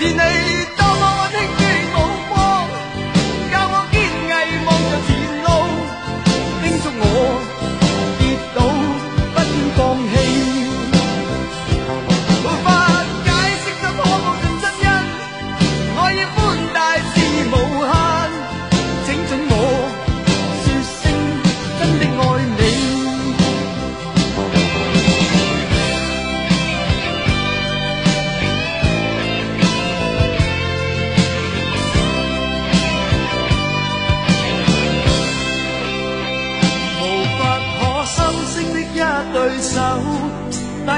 是你